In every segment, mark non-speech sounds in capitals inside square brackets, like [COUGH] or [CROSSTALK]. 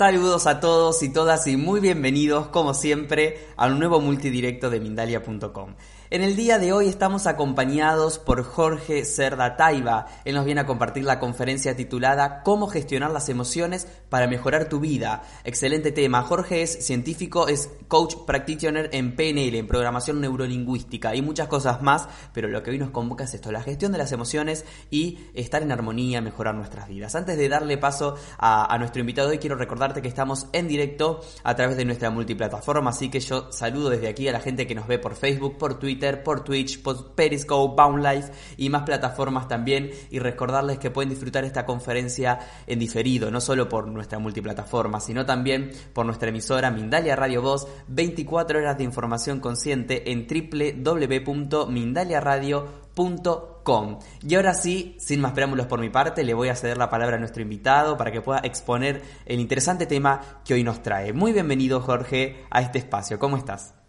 Saludos a todos y todas y muy bienvenidos, como siempre, a un nuevo multidirecto de Mindalia.com. En el día de hoy estamos acompañados por Jorge Cerda Taiba. Él nos viene a compartir la conferencia titulada Cómo gestionar las emociones para mejorar tu vida. Excelente tema. Jorge es científico, es coach practitioner en PNL, en programación neurolingüística y muchas cosas más, pero lo que hoy nos convoca es esto, la gestión de las emociones y estar en armonía, mejorar nuestras vidas. Antes de darle paso a, a nuestro invitado hoy, quiero recordarte que estamos en directo a través de nuestra multiplataforma, así que yo saludo desde aquí a la gente que nos ve por Facebook, por Twitter, por Twitch, por Periscope, Boundlife y más plataformas también. Y recordarles que pueden disfrutar esta conferencia en diferido, no solo por nuestra multiplataforma, sino también por nuestra emisora Mindalia Radio Voz, 24 horas de información consciente en www.mindaliaradio.com. Y ahora sí, sin más preámbulos por mi parte, le voy a ceder la palabra a nuestro invitado para que pueda exponer el interesante tema que hoy nos trae. Muy bienvenido, Jorge, a este espacio. ¿Cómo estás?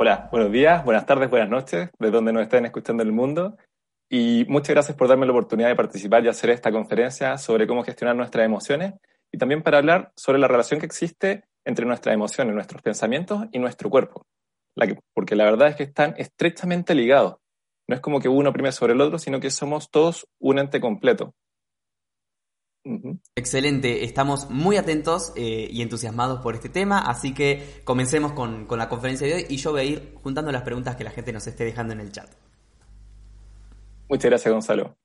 Hola, buenos días, buenas tardes, buenas noches, de donde nos estén escuchando el mundo. Y muchas gracias por darme la oportunidad de participar y hacer esta conferencia sobre cómo gestionar nuestras emociones y también para hablar sobre la relación que existe entre nuestras emociones, nuestros pensamientos y nuestro cuerpo. porque la verdad es que están estrechamente ligados. No es como que uno prime sobre el otro, sino que somos todos un ente completo. Excelente, estamos muy atentos eh, y entusiasmados por este tema, así que comencemos con, con, la conferencia de hoy y yo voy a ir juntando las preguntas que la gente nos esté dejando en el chat. Muchas gracias, Gonzalo.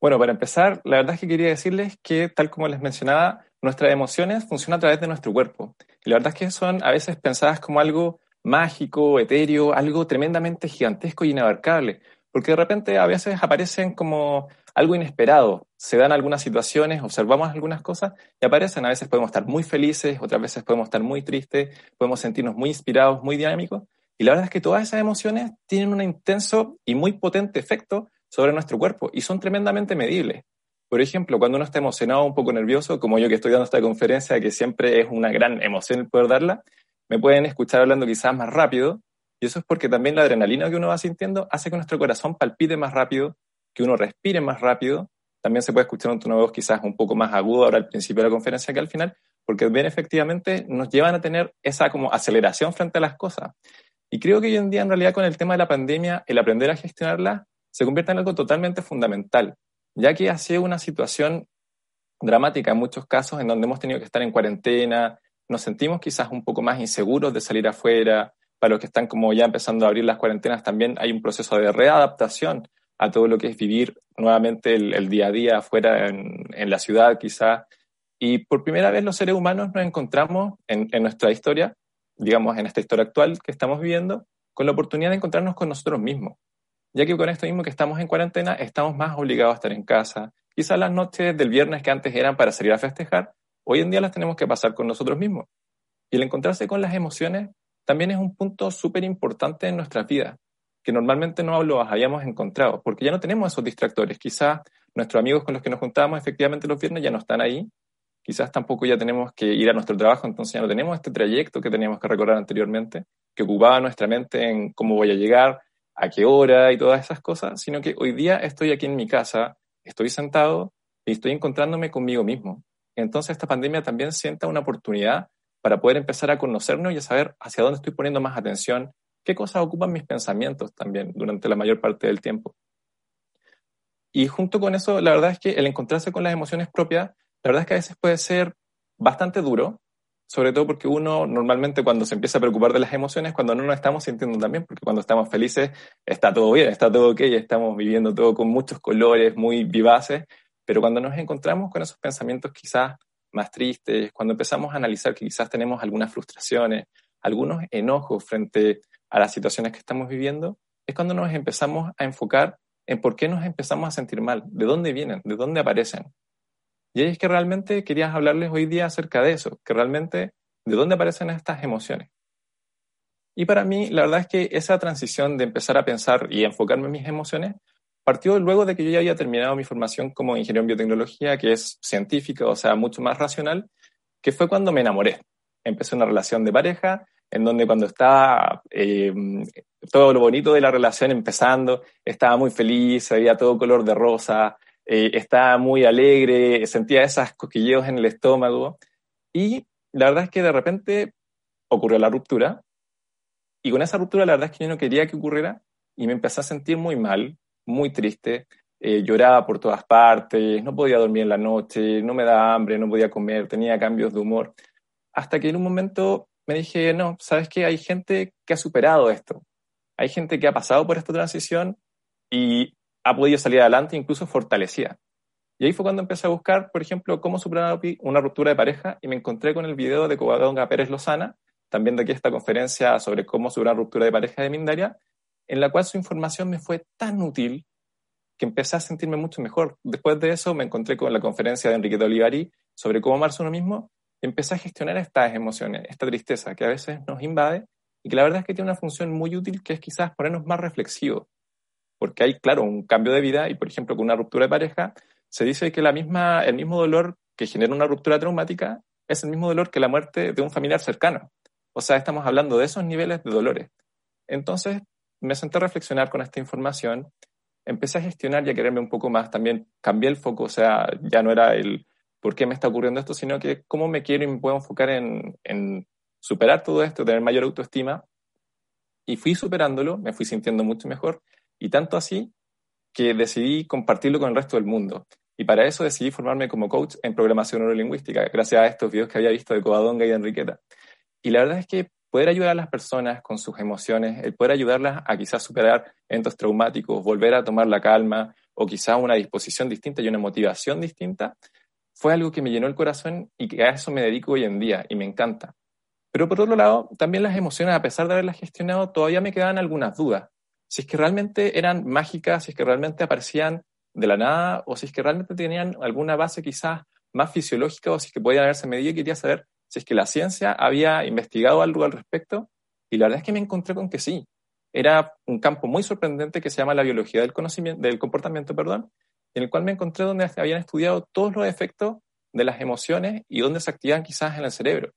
Bueno, para empezar, la verdad es que quería decirles que, tal como les mencionaba, nuestras emociones funcionan a través de nuestro cuerpo. Y la verdad es que son a veces pensadas como algo mágico, etéreo, algo tremendamente gigantesco y inabarcable, porque de repente a veces aparecen como algo inesperado. Se dan algunas situaciones, observamos algunas cosas y aparecen. A veces podemos estar muy felices, otras veces podemos estar muy tristes, podemos sentirnos muy inspirados, muy dinámicos. Y la verdad es que todas esas emociones tienen un intenso y muy potente efecto sobre nuestro cuerpo y son tremendamente medibles. Por ejemplo, cuando uno está emocionado, un poco nervioso, como yo que estoy dando esta conferencia, que siempre es una gran emoción el poder darla, me pueden escuchar hablando quizás más rápido, y eso es porque también la adrenalina que uno va sintiendo hace que nuestro corazón palpite más rápido, que uno respire más rápido. También se puede escuchar un tono de voz quizás un poco más agudo ahora al principio de la conferencia que al final, porque bien efectivamente nos llevan a tener esa como aceleración frente a las cosas. Y creo que hoy en día, en realidad, con el tema de la pandemia, el aprender a gestionarla se convierte en algo totalmente fundamental, ya que ha sido una situación dramática en muchos casos en donde hemos tenido que estar en cuarentena, nos sentimos quizás un poco más inseguros de salir afuera, para los que están como ya empezando a abrir las cuarentenas también hay un proceso de readaptación a todo lo que es vivir nuevamente el, día a día afuera en, la ciudad quizá. Y por primera vez los seres humanos nos encontramos en, en nuestra historia, digamos en esta historia actual que estamos viviendo, con la oportunidad de encontrarnos con nosotros mismos. Ya que con esto mismo que estamos en cuarentena, estamos más obligados a estar en casa. Quizás las noches del viernes que antes eran para salir a festejar, hoy en día las tenemos que pasar con nosotros mismos. Y el encontrarse con las emociones también es un punto súper importante en nuestras vidas que normalmente no los habíamos encontrado, porque ya no tenemos esos distractores. Quizás nuestros amigos con los que nos juntábamos efectivamente los viernes ya no están ahí, quizás tampoco ya tenemos que ir a nuestro trabajo, entonces ya no tenemos este trayecto que teníamos que recorrer anteriormente, que ocupaba nuestra mente en cómo voy a llegar, a qué hora y todas esas cosas, sino que hoy día estoy aquí en mi casa, estoy sentado y estoy encontrándome conmigo mismo. Entonces esta pandemia también sienta una oportunidad para poder empezar a conocernos y a saber hacia dónde estoy poniendo más atención, qué cosas ocupan mis pensamientos también durante la mayor parte del tiempo. Y junto con eso, la verdad es que el encontrarse con las emociones propias, la verdad es que a veces puede ser bastante duro, sobre todo porque uno normalmente cuando se empieza a preocupar de las emociones, cuando no nos estamos sintiendo también, porque cuando estamos felices está todo bien, está todo ok, estamos viviendo todo con muchos colores, muy vivaces, pero cuando nos encontramos con esos pensamientos quizás más tristes, cuando empezamos a analizar que quizás tenemos algunas frustraciones, algunos enojos frente a las situaciones que estamos viviendo, es cuando nos empezamos a enfocar en por qué nos empezamos a sentir mal, de dónde vienen, de dónde aparecen. Y es que realmente quería hablarles hoy día acerca de eso, que realmente de dónde aparecen estas emociones. Y para mí, la verdad es que esa transición de empezar a pensar y enfocarme en mis emociones partió luego de que yo ya había terminado mi formación como ingeniero en biotecnología, que es científica, o sea, mucho más racional, que fue cuando me enamoré. Empecé una relación de pareja, en donde cuando estaba eh, todo lo bonito de la relación empezando, estaba muy feliz, se veía todo color de rosa, eh, estaba muy alegre, sentía esas cosquilleos en el estómago. Y la verdad es que de repente ocurrió la ruptura. Y con esa ruptura la verdad es que yo no quería que ocurriera y me empecé a sentir muy mal, muy triste. Eh, lloraba por todas partes, no podía dormir en la noche, no me daba hambre, no podía comer, tenía cambios de humor. Hasta que en un momento me dije, no, sabes que hay gente que ha superado esto. Hay gente que ha pasado por esta transición y ha podido salir adelante, incluso fortalecida. Y ahí fue cuando empecé a buscar, por ejemplo, cómo superar una ruptura de pareja y me encontré con el video de Covadonga Pérez Lozana, también de aquí esta conferencia sobre cómo superar una ruptura de pareja de Mindaria, en la cual su información me fue tan útil que empecé a sentirme mucho mejor. Después de eso me encontré con la conferencia de Enrique de Olivari sobre cómo amarse uno mismo empecé a gestionar estas emociones, esta tristeza que a veces nos invade y que la verdad es que tiene una función muy útil que es quizás ponernos más reflexivos. Porque hay, claro, un cambio de vida y, por ejemplo, con una ruptura de pareja, se dice que la misma, el mismo dolor que genera una ruptura traumática es el mismo dolor que la muerte de un familiar cercano. O sea, estamos hablando de esos niveles de dolores. Entonces, me senté a reflexionar con esta información, empecé a gestionar y a quererme un poco más. También cambié el foco, o sea, ya no era el por qué me está ocurriendo esto, sino que cómo me quiero y me puedo enfocar en, superar todo esto, tener mayor autoestima. Y fui superándolo, me fui sintiendo mucho mejor. Y tanto así que decidí compartirlo con el resto del mundo. Y para eso decidí formarme como coach en programación neurolingüística, gracias a estos videos que había visto de Covadonga y de Enriqueta. Y la verdad es que poder ayudar a las personas con sus emociones, el poder ayudarlas a quizás superar eventos traumáticos, volver a tomar la calma o quizás una disposición distinta y una motivación distinta, fue algo que me llenó el corazón y que a eso me dedico hoy en día y me encanta. Pero por otro lado, también las emociones, a pesar de haberlas gestionado, todavía me quedaban algunas dudas si es que realmente eran mágicas, si es que realmente aparecían de la nada o si es que realmente tenían alguna base quizás más fisiológica o si es que podían haberse medido y quería saber si es que la ciencia había investigado algo al respecto y la verdad es que me encontré con que sí. Era un campo muy sorprendente que se llama la biología del conocimiento, del comportamiento, perdón, en el cual me encontré donde habían estudiado todos los efectos de las emociones y dónde se activan quizás en el cerebro.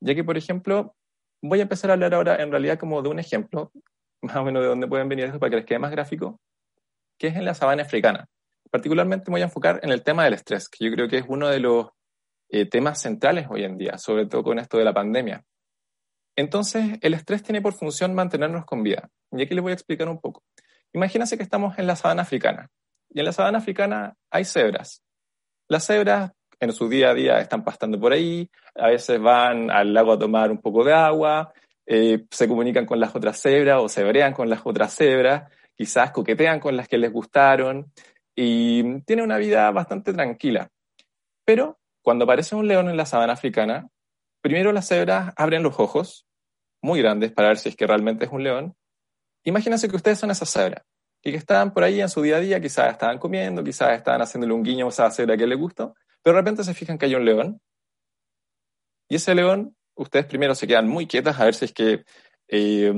Ya que, por ejemplo, voy a empezar a hablar ahora en realidad como de un ejemplo [LAUGHS] más o menos de dónde pueden venir eso para que les quede más gráfico, que es en la sabana africana. Particularmente me voy a enfocar en el tema del estrés, que yo creo que es uno de los eh, temas centrales hoy en día, sobre todo con esto de la pandemia. Entonces, el estrés tiene por función mantenernos con vida. Y aquí les voy a explicar un poco. Imagínense que estamos en la sabana africana. Y en la sabana africana hay cebras. Las cebras en su día a día están pastando por ahí, a veces van al lago a tomar un poco de agua, eh, se comunican con las otras cebras o se brean con las otras cebras, quizás coquetean con las que les gustaron y tienen una vida bastante tranquila. Pero cuando aparece un león en la sabana africana, primero las cebras abren los ojos, muy grandes para ver si es que realmente es un león. Imagínense que ustedes son esas cebras y que estaban por ahí en su día a día, quizás estaban comiendo, quizás estaban haciéndole un guiño a esa cebra que les gustó, pero de repente se fijan que hay un león y ese león ustedes primero se quedan muy quietas a ver si es que eh,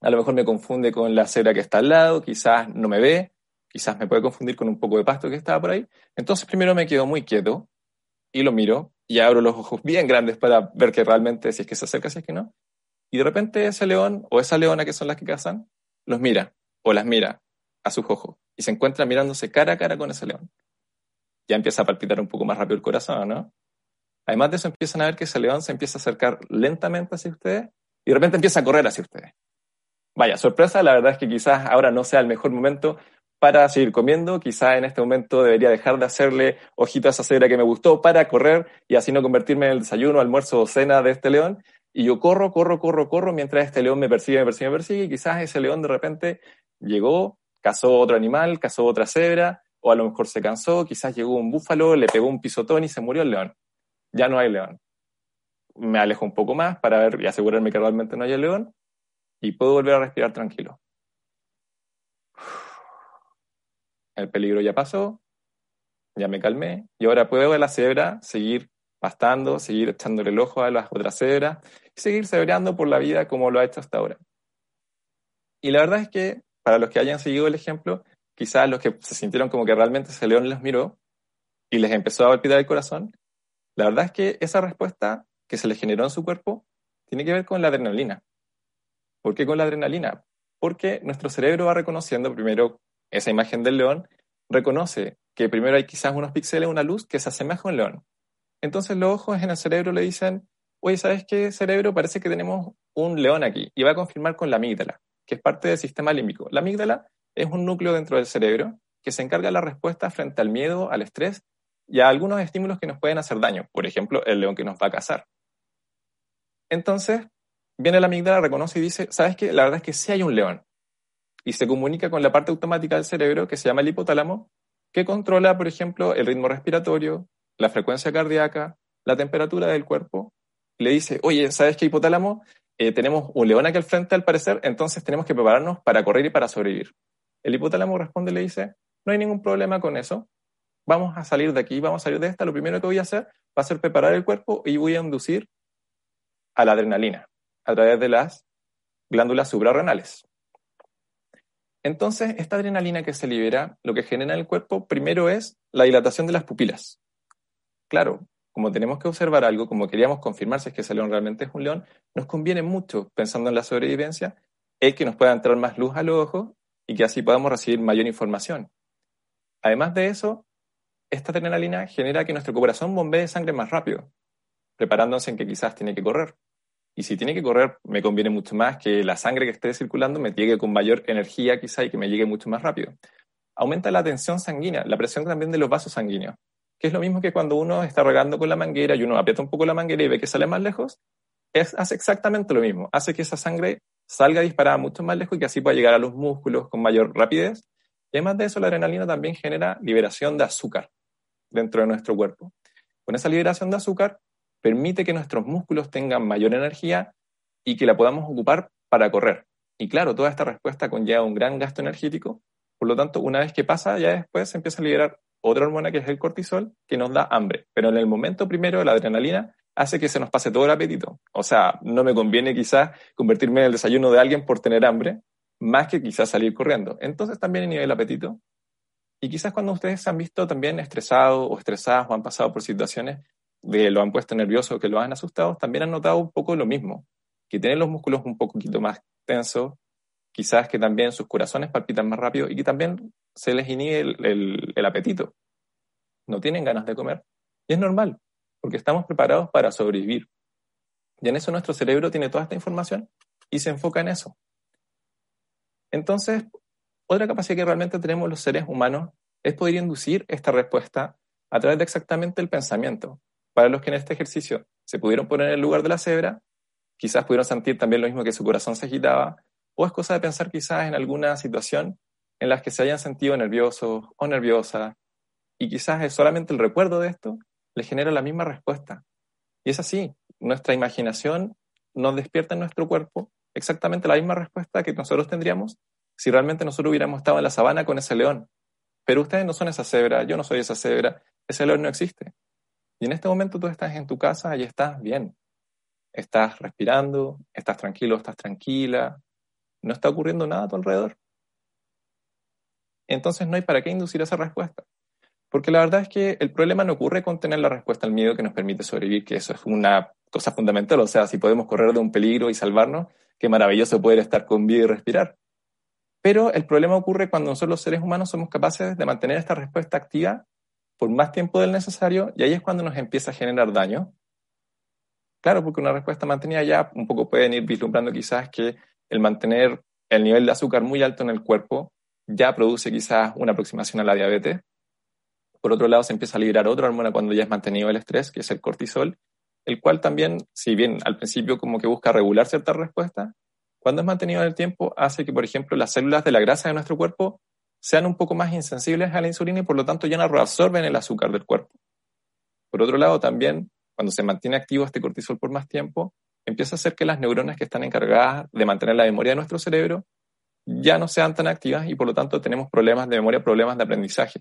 a lo mejor me confunde con la cebra que está al lado, quizás no me ve, quizás me puede confundir con un poco de pasto que estaba por ahí. Entonces primero me quedo muy quieto y lo miro y abro los ojos bien grandes para ver que realmente si es que se acerca, si es que no. Y de repente ese león o esa leona que son las que cazan, los mira o las mira a sus ojos y se encuentra mirándose cara a cara con ese león. Ya empieza a palpitar un poco más rápido el corazón, ¿no? Además de eso, empiezan a ver que ese león se empieza a acercar lentamente hacia ustedes y de repente empieza a correr hacia ustedes. Vaya, sorpresa, la verdad es que quizás ahora no sea el mejor momento para seguir comiendo, quizás en este momento debería dejar de hacerle ojito a esa cebra que me gustó para correr y así no convertirme en el desayuno, almuerzo o cena de este león. Y yo corro, corro, corro, corro mientras este león me persigue, me persigue, me persigue y quizás ese león de repente llegó, cazó otro animal, cazó otra cebra o a lo mejor se cansó, quizás llegó un búfalo, le pegó un pisotón y se murió el león. ya no hay león. Me alejo un poco más para ver y asegurarme que realmente no haya león y puedo volver a respirar tranquilo. El peligro ya pasó, ya me calmé y ahora puedo ver la cebra seguir pastando, seguir echándole el ojo a las otras cebras y seguir cebreando por la vida como lo ha hecho hasta ahora. Y la verdad es que para los que hayan seguido el ejemplo, quizás los que se sintieron como que realmente ese león les miró y les empezó a palpitar el corazón, la verdad es que esa respuesta que se les generó en su cuerpo tiene que ver con la adrenalina. ¿Por qué con la adrenalina? Porque nuestro cerebro va reconociendo primero esa imagen del león, reconoce que primero hay quizás unos píxeles, una luz que se asemeja a un león. Entonces los ojos en el cerebro le dicen, oye, ¿sabes qué, cerebro? Parece que tenemos un león aquí. Y va a confirmar con la amígdala, que es parte del sistema límbico. La amígdala es un núcleo dentro del cerebro que se encarga de la respuesta frente al miedo, al estrés y a algunos estímulos que nos pueden hacer daño. Por ejemplo, el león que nos va a cazar. Entonces, viene la amígdala, reconoce y dice, ¿sabes qué? La verdad es que sí hay un león. Y se comunica con la parte automática del cerebro que se llama el hipotálamo, que controla, por ejemplo, el ritmo respiratorio, la frecuencia cardíaca, la temperatura del cuerpo. Le dice, oye, ¿sabes qué hipotálamo? Eh, tenemos un león aquí al frente al parecer, entonces tenemos que prepararnos para correr y para sobrevivir. El hipotálamo responde y le dice, no hay ningún problema con eso, vamos a salir de aquí, vamos a salir de esta, lo primero que voy a hacer va a ser preparar el cuerpo y voy a inducir a la adrenalina a través de las glándulas suprarrenales. Entonces, esta adrenalina que se libera, lo que genera en el cuerpo primero es la dilatación de las pupilas. Claro, como tenemos que observar algo, como queríamos confirmar si es que ese león realmente es un león, nos conviene mucho, pensando en la sobrevivencia, el que nos pueda entrar más luz al ojo y que así podamos recibir mayor información. Además de eso, esta adrenalina genera que nuestro corazón bombee sangre más rápido, preparándose en que quizás tiene que correr. Y si tiene que correr, me conviene mucho más que la sangre que esté circulando me llegue con mayor energía quizá y que me llegue mucho más rápido. Aumenta la tensión sanguínea, la presión también de los vasos sanguíneos, es lo mismo que cuando uno está regando con la manguera y uno aprieta un poco la manguera y ve que sale más lejos, es, hace exactamente lo mismo, hace que esa sangre salga disparada mucho más lejos y que así pueda llegar a los músculos con mayor rapidez. Y además de eso, la adrenalina también genera liberación de azúcar dentro de nuestro cuerpo. Con esa liberación de azúcar, permite que nuestros músculos tengan mayor energía y que la podamos ocupar para correr. Y claro, toda esta respuesta conlleva un gran gasto energético, por lo tanto, una vez que pasa, ya después se empieza a liberar otra hormona que es el cortisol, que nos da hambre. Pero en el momento primero, la adrenalina hace que se nos pase todo el apetito. O sea, no me conviene quizás convertirme en el desayuno de alguien por tener hambre, más que quizás salir corriendo. Entonces también nivel el apetito. Y quizás cuando ustedes se han visto también estresados o estresadas o han pasado por situaciones de lo han puesto nervioso, que lo han asustado, también han notado un poco lo mismo, que tienen los músculos un poquito más tensos, quizás que también sus corazones palpitan más rápido y que también se les inhibe el, apetito. No tienen ganas de comer. Y es normal, porque estamos preparados para sobrevivir. Y en eso nuestro cerebro tiene toda esta información y se enfoca en eso. Entonces, otra capacidad que realmente tenemos los seres humanos es poder inducir esta respuesta a través de exactamente el pensamiento para los que en este ejercicio se pudieron poner en el lugar de la cebra, quizás pudieron sentir también lo mismo que su corazón se agitaba, o es cosa de pensar quizás en alguna situación en la que se hayan sentido nerviosos o nerviosas, y quizás es solamente el recuerdo de esto le genera la misma respuesta. Y es así, nuestra imaginación nos despierta en nuestro cuerpo exactamente la misma respuesta que nosotros tendríamos si realmente nosotros hubiéramos estado en la sabana con ese león. Pero ustedes no son esa cebra, yo no soy esa cebra, ese león no existe. Y en este momento tú estás en tu casa y estás bien. Estás respirando, estás tranquilo, estás tranquila. No está ocurriendo nada a tu alrededor. Entonces no hay para qué inducir esa respuesta. Porque la verdad es que el problema no ocurre con tener la respuesta al miedo que nos permite sobrevivir, que eso es una cosa fundamental. O sea, si podemos correr de un peligro y salvarnos, qué maravilloso poder estar con vida y respirar. Pero el problema ocurre cuando nosotros los seres humanos somos capaces de mantener esta respuesta activa por más tiempo del necesario y ahí es cuando nos empieza a generar daño. Claro, porque una respuesta mantenida ya un poco pueden ir vislumbrando quizás que el mantener el nivel de azúcar muy alto en el cuerpo ya produce quizás una aproximación a la diabetes. Por otro lado, se empieza a liberar otra hormona cuando ya es mantenido el estrés, que es el cortisol, el cual también, si bien al principio como que busca regular ciertas respuestas, cuando es mantenido en el tiempo hace que, por ejemplo, las células de la grasa de nuestro cuerpo sean un poco más insensibles a la insulina y por lo tanto ya no reabsorben el azúcar del cuerpo. Por otro lado, también cuando se mantiene activo este cortisol por más tiempo, empieza a hacer que las neuronas que están encargadas de mantener la memoria de nuestro cerebro ya no sean tan activas y por lo tanto tenemos problemas de memoria, problemas de aprendizaje.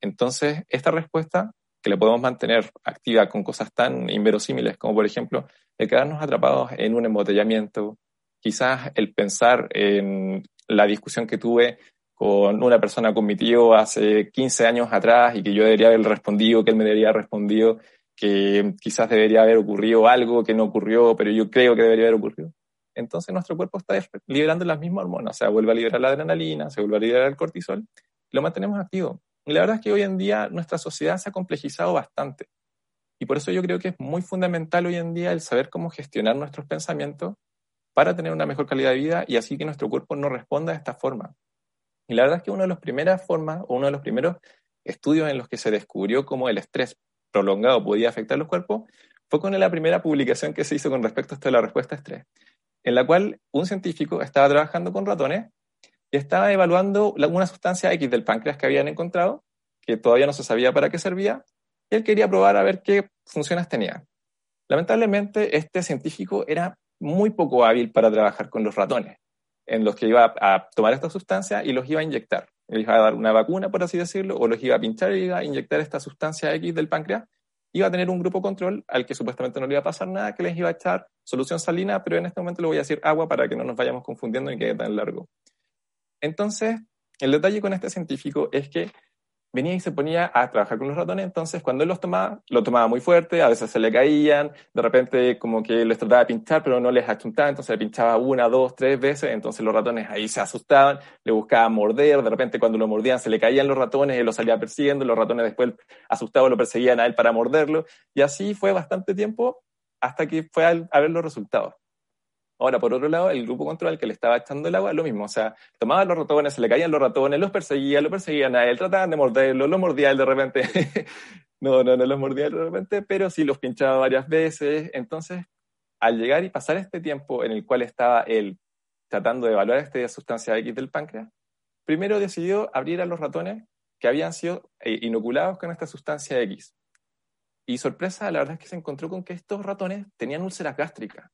Entonces, esta respuesta que le podemos mantener activa con cosas tan inverosímiles como por ejemplo el quedarnos atrapados en un embotellamiento, quizás el pensar en la discusión que tuve con una persona con mi tío hace 15 años atrás y que yo debería haber respondido, que él me debería haber respondido, que quizás debería haber ocurrido algo que no ocurrió, pero yo creo que debería haber ocurrido. Entonces nuestro cuerpo está liberando las mismas hormonas, o sea, vuelve a liberar la adrenalina, se vuelve a liberar el cortisol, lo mantenemos activo. Y la verdad es que hoy en día nuestra sociedad se ha complejizado bastante. Y por eso yo creo que es muy fundamental hoy en día el saber cómo gestionar nuestros pensamientos para tener una mejor calidad de vida y así que nuestro cuerpo no responda de esta forma. Y la verdad es que una de las primeras formas o uno de los primeros estudios en los que se descubrió cómo el estrés prolongado podía afectar los cuerpos fue con la primera publicación que se hizo con respecto a esto de la respuesta a estrés, en la cual un científico estaba trabajando con ratones y estaba evaluando una sustancia X del páncreas que habían encontrado, que todavía no se sabía para qué servía, y él quería probar a ver qué funciones tenía. Lamentablemente, este científico era muy poco hábil para trabajar con los ratones en los que iba a tomar esta sustancia y los iba a inyectar. Les iba a dar una vacuna, por así decirlo, o los iba a pinchar y iba a inyectar esta sustancia X del páncreas. Iba a tener un grupo control al que supuestamente no le iba a pasar nada, que les iba a echar solución salina, pero en este momento le voy a decir agua para que no nos vayamos confundiendo y quede tan largo. Entonces, el detalle con este científico es que venía y se ponía a trabajar con los ratones, entonces cuando él los tomaba, lo tomaba muy fuerte, a veces se le caían, de repente como que les trataba de pinchar, pero no les achuntaba, entonces le pinchaba una, dos, tres veces, entonces los ratones ahí se asustaban, le buscaban morder, de repente cuando lo mordían se le caían los ratones, él los salía persiguiendo, los ratones después asustados lo perseguían a él para morderlo, y así fue bastante tiempo hasta que fue a ver los resultados. Ahora, por otro lado, el grupo control que le estaba echando el agua, lo mismo. O sea, tomaban los ratones, se le caían los ratones, los perseguía, lo perseguían a él, trataban de morderlo, lo mordía él de repente. [LAUGHS] no, no, no los mordía él de repente, pero sí los pinchaba varias veces. Entonces, al llegar y pasar este tiempo en el cual estaba él tratando de evaluar esta sustancia X del páncreas, primero decidió abrir a los ratones que habían sido eh, inoculados con esta sustancia X. Y sorpresa, la verdad es que se encontró con que estos ratones tenían úlceras gástricas.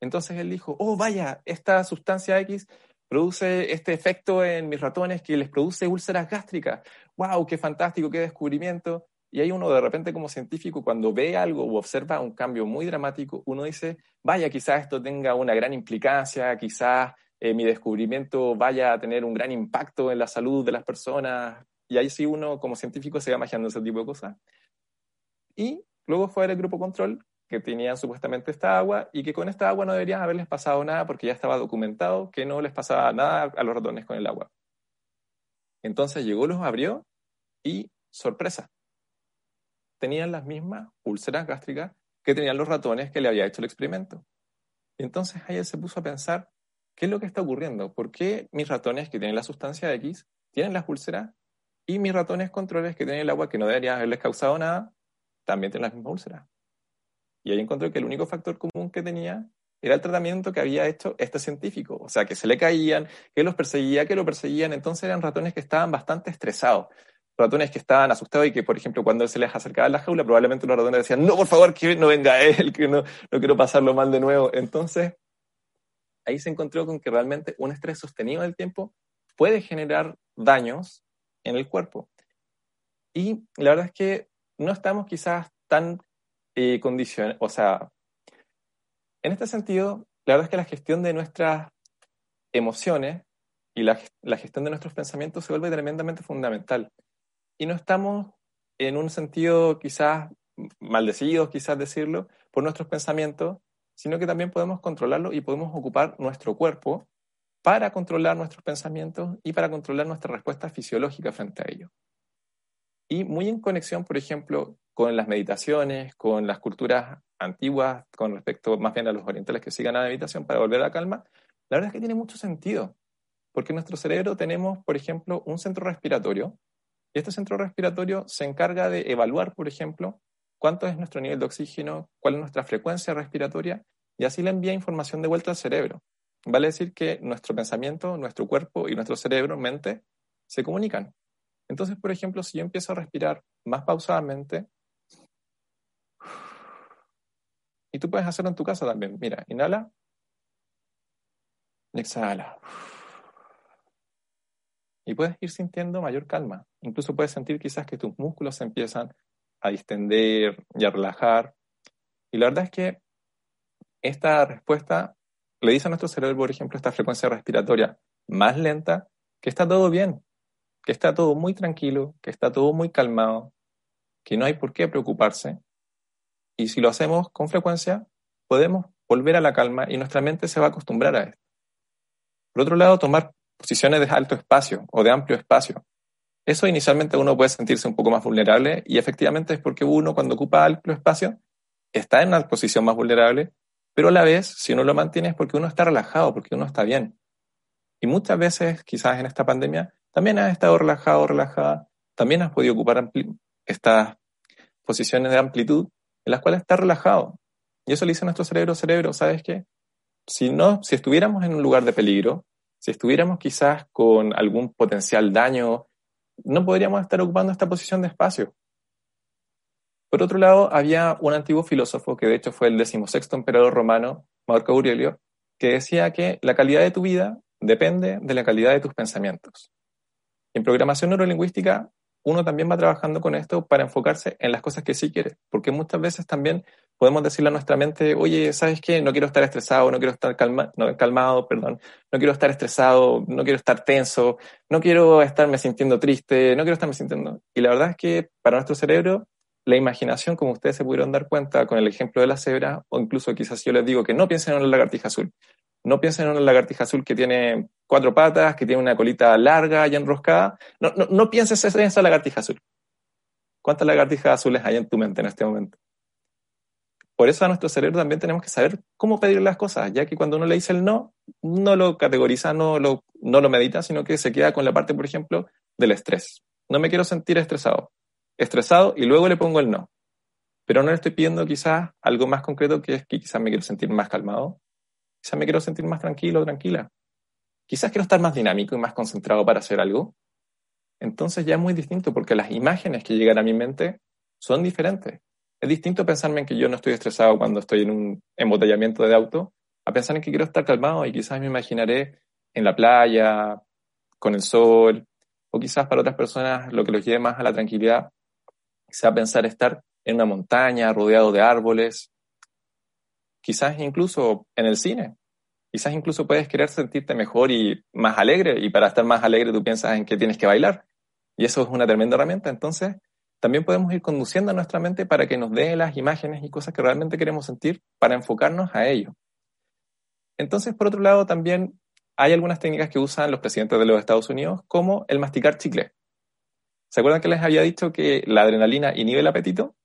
Entonces él dijo, oh, vaya, esta sustancia X produce este efecto en mis ratones que les produce úlceras gástricas. ¡Wow! ¡Qué fantástico! ¡Qué descubrimiento! Y ahí uno de repente como científico, cuando ve algo o observa un cambio muy dramático, uno dice, vaya, quizás esto tenga una gran implicancia, quizás eh, mi descubrimiento vaya a tener un gran impacto en la salud de las personas. Y ahí sí uno como científico se va imaginando ese tipo de cosas. Y luego fue el grupo control que tenían supuestamente esta agua y que con esta agua no deberían haberles pasado nada porque ya estaba documentado que no les pasaba nada a los ratones con el agua. Entonces llegó, los abrió y, sorpresa, tenían las mismas úlceras gástricas que tenían los ratones que le había hecho el experimento. Y entonces él se puso a pensar, ¿qué es lo que está ocurriendo? ¿Por qué mis ratones que tienen la sustancia X tienen las úlceras y mis ratones controles que tienen el agua que no debería haberles causado nada también tienen las mismas úlceras? Y ahí encontré que el único factor común que tenía era el tratamiento que había hecho este científico. O sea, que se le caían, que los perseguía, que lo perseguían. Entonces eran ratones que estaban bastante estresados. Ratones que estaban asustados y que, por ejemplo, cuando él se les acercaba a la jaula, probablemente los ratones decían, no, por favor, que no venga él, que no, no quiero pasarlo mal de nuevo. Entonces, ahí se encontró con que realmente un estrés sostenido del tiempo puede generar daños en el cuerpo. Y la verdad es que no estamos quizás tan y o sea, en este sentido, la verdad es que la gestión de nuestras emociones y la, la gestión de nuestros pensamientos se vuelve tremendamente fundamental. Y no estamos en un sentido quizás maldecidos, quizás decirlo, por nuestros pensamientos, sino que también podemos controlarlo y podemos ocupar nuestro cuerpo para controlar nuestros pensamientos y para controlar nuestra respuesta fisiológica frente a ello. Y muy en conexión, por ejemplo, con las meditaciones, con las culturas antiguas, con respecto más bien a los orientales que sigan a la meditación para volver a la calma, la verdad es que tiene mucho sentido. Porque en nuestro cerebro tenemos, por ejemplo, un centro respiratorio. Y este centro respiratorio se encarga de evaluar, por ejemplo, cuánto es nuestro nivel de oxígeno, cuál es nuestra frecuencia respiratoria, y así le envía información de vuelta al cerebro. Vale decir que nuestro pensamiento, nuestro cuerpo y nuestro cerebro, mente, se comunican. Entonces, por ejemplo, si yo empiezo a respirar más pausadamente, Y tú puedes hacerlo en tu casa también. Mira, inhala. Exhala. Y puedes ir sintiendo mayor calma. Incluso puedes sentir quizás que tus músculos se empiezan a distender y a relajar. Y la verdad es que esta respuesta le dice a nuestro cerebro, por ejemplo, esta frecuencia respiratoria más lenta, que está todo bien, que está todo muy tranquilo, que está todo muy calmado, que no hay por qué preocuparse. Y si lo hacemos con frecuencia, podemos volver a la calma y nuestra mente se va a acostumbrar a esto. Por otro lado, tomar posiciones de alto espacio o de amplio espacio. Eso inicialmente uno puede sentirse un poco más vulnerable y efectivamente es porque uno cuando ocupa amplio espacio está en una posición más vulnerable, pero a la vez, si uno lo mantiene es porque uno está relajado, porque uno está bien. Y muchas veces, quizás en esta pandemia, también has estado relajado relajada, también has podido ocupar estas posiciones de amplitud en las cuales estás relajado. Y eso le dice a nuestro cerebro, cerebro, ¿sabes qué? Si no, si estuviéramos en un lugar de peligro, si estuviéramos quizás con algún potencial daño, no podríamos estar ocupando esta posición de espacio. Por otro lado, había un antiguo filósofo, que de hecho fue el decimosexto emperador romano, Marco Aurelio, que decía que la calidad de tu vida depende de la calidad de tus pensamientos. En programación neurolingüística uno también va trabajando con esto para enfocarse en las cosas que sí quiere, porque muchas veces también podemos decirle a nuestra mente, oye, ¿sabes qué? No quiero estar estresado, no quiero estar calmado, perdón, no quiero estar estresado, no quiero estar tenso, no quiero estarme sintiendo triste, no quiero estarme sintiendo... Y la verdad es que para nuestro cerebro, la imaginación, como ustedes se pudieron dar cuenta con el ejemplo de la cebra, o incluso quizás yo les digo que no piensen en una lagartija azul, no piensen en una lagartija azul que tiene cuatro patas, que tiene una colita larga y enroscada. No, no, no pienses en esa lagartija azul. ¿Cuántas lagartijas azules hay en tu mente en este momento? Por eso a nuestro cerebro también tenemos que saber cómo pedir las cosas, ya que cuando uno le dice el no, no lo categoriza, no lo, no lo medita, sino que se queda con la parte, por ejemplo, del estrés. No me quiero sentir estresado. Estresado y luego le pongo el no. Pero no le estoy pidiendo quizás algo más concreto que es que quizás me quiero sentir más calmado, Quizás me quiero sentir más tranquilo, tranquila. Quizás quiero estar más dinámico y más concentrado para hacer algo. Entonces ya es muy distinto porque las imágenes que llegan a mi mente son diferentes. Es distinto pensarme en que yo no estoy estresado cuando estoy en un embotellamiento de auto, a pensar en que quiero estar calmado y quizás me imaginaré en la playa, con el sol, o quizás para otras personas lo que los lleve más a la tranquilidad sea pensar estar en una montaña rodeado de árboles, quizás incluso en el cine. Quizás incluso puedes querer sentirte mejor y más alegre, y para estar más alegre tú piensas en que tienes que bailar. Y eso es una tremenda herramienta. Entonces, también podemos ir conduciendo a nuestra mente para que nos dé las imágenes y cosas que realmente queremos sentir para enfocarnos a ello. Entonces, por otro lado, también hay algunas técnicas que usan los presidentes de los Estados Unidos, como el masticar chicle. ¿Se acuerdan que les había dicho que la adrenalina inhibe el apetito?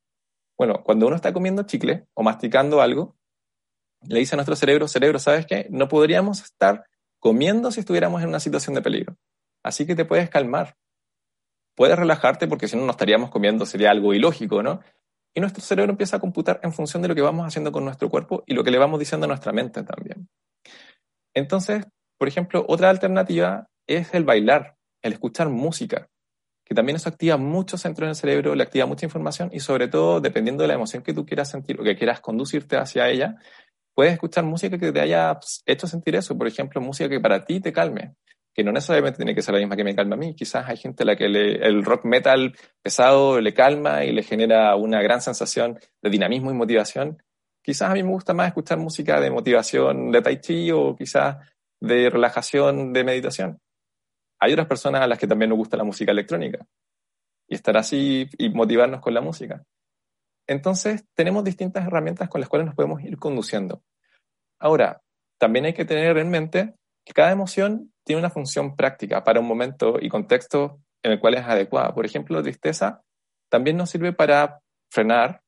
Bueno, cuando uno está comiendo chicle o masticando algo, le dice a nuestro cerebro, cerebro, ¿sabes qué? No podríamos estar comiendo si estuviéramos en una situación de peligro. Así que te puedes calmar. Puedes relajarte porque si no, no estaríamos comiendo, sería algo ilógico, ¿no? Y nuestro cerebro empieza a computar en función de lo que vamos haciendo con nuestro cuerpo y lo que le vamos diciendo a nuestra mente también. Entonces, por ejemplo, otra alternativa es el bailar, el escuchar música, que también eso activa muchos centros en el cerebro, le activa mucha información y sobre todo, dependiendo de la emoción que tú quieras sentir o que quieras conducirte hacia ella, puedes escuchar música que te haya hecho sentir eso, por ejemplo, música que para ti te calme, que no necesariamente tiene que ser la misma que me calma a mí, quizás hay gente a la que el rock metal pesado le calma y le genera una gran sensación de dinamismo y motivación. Quizás a mí me gusta más escuchar música de motivación de tai chi o quizás de relajación, de meditación. Hay otras personas a las que también nos gusta la música electrónica y estar así y motivarnos con la música. Entonces, tenemos distintas herramientas con las cuales nos podemos ir conduciendo. Ahora, también hay que tener en mente que cada emoción tiene una función práctica para un momento y contexto en el cual es adecuada. Por ejemplo, la tristeza también nos sirve para frenar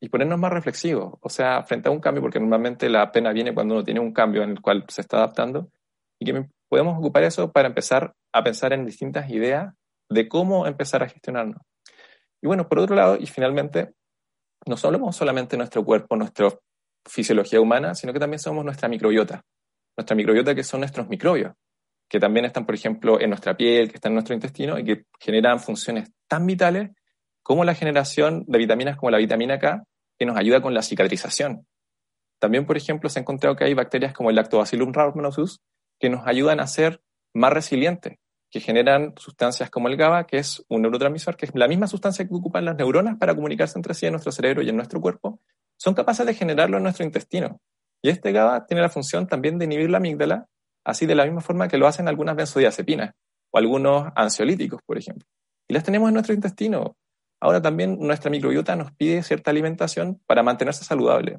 y ponernos más reflexivos. O sea, frente a un cambio, porque normalmente la pena viene cuando uno tiene un cambio en el cual se está adaptando, y que podemos ocupar eso para empezar a pensar en distintas ideas de cómo empezar a gestionarnos. Y bueno, por otro lado, y finalmente, no somos solamente nuestro cuerpo, nuestra fisiología humana, sino que también somos nuestra microbiota. Nuestra microbiota que son nuestros microbios, que también están, por ejemplo, en nuestra piel, que están en nuestro intestino y que generan funciones tan vitales como la generación de vitaminas como la vitamina K, que nos ayuda con la cicatrización. También, por ejemplo, se ha encontrado que hay bacterias como el Lactobacillus rhamnosus que nos ayudan a ser más resilientes, que generan sustancias como el GABA, que es un neurotransmisor, que es la misma sustancia que ocupan las neuronas para comunicarse entre sí en nuestro cerebro y en nuestro cuerpo, son capaces de generarlo en nuestro intestino. Y este GABA tiene la función también de inhibir la amígdala, así de la misma forma que lo hacen algunas benzodiazepinas o algunos ansiolíticos, por ejemplo. Y las tenemos en nuestro intestino. Ahora también nuestra microbiota nos pide cierta alimentación para mantenerse saludable.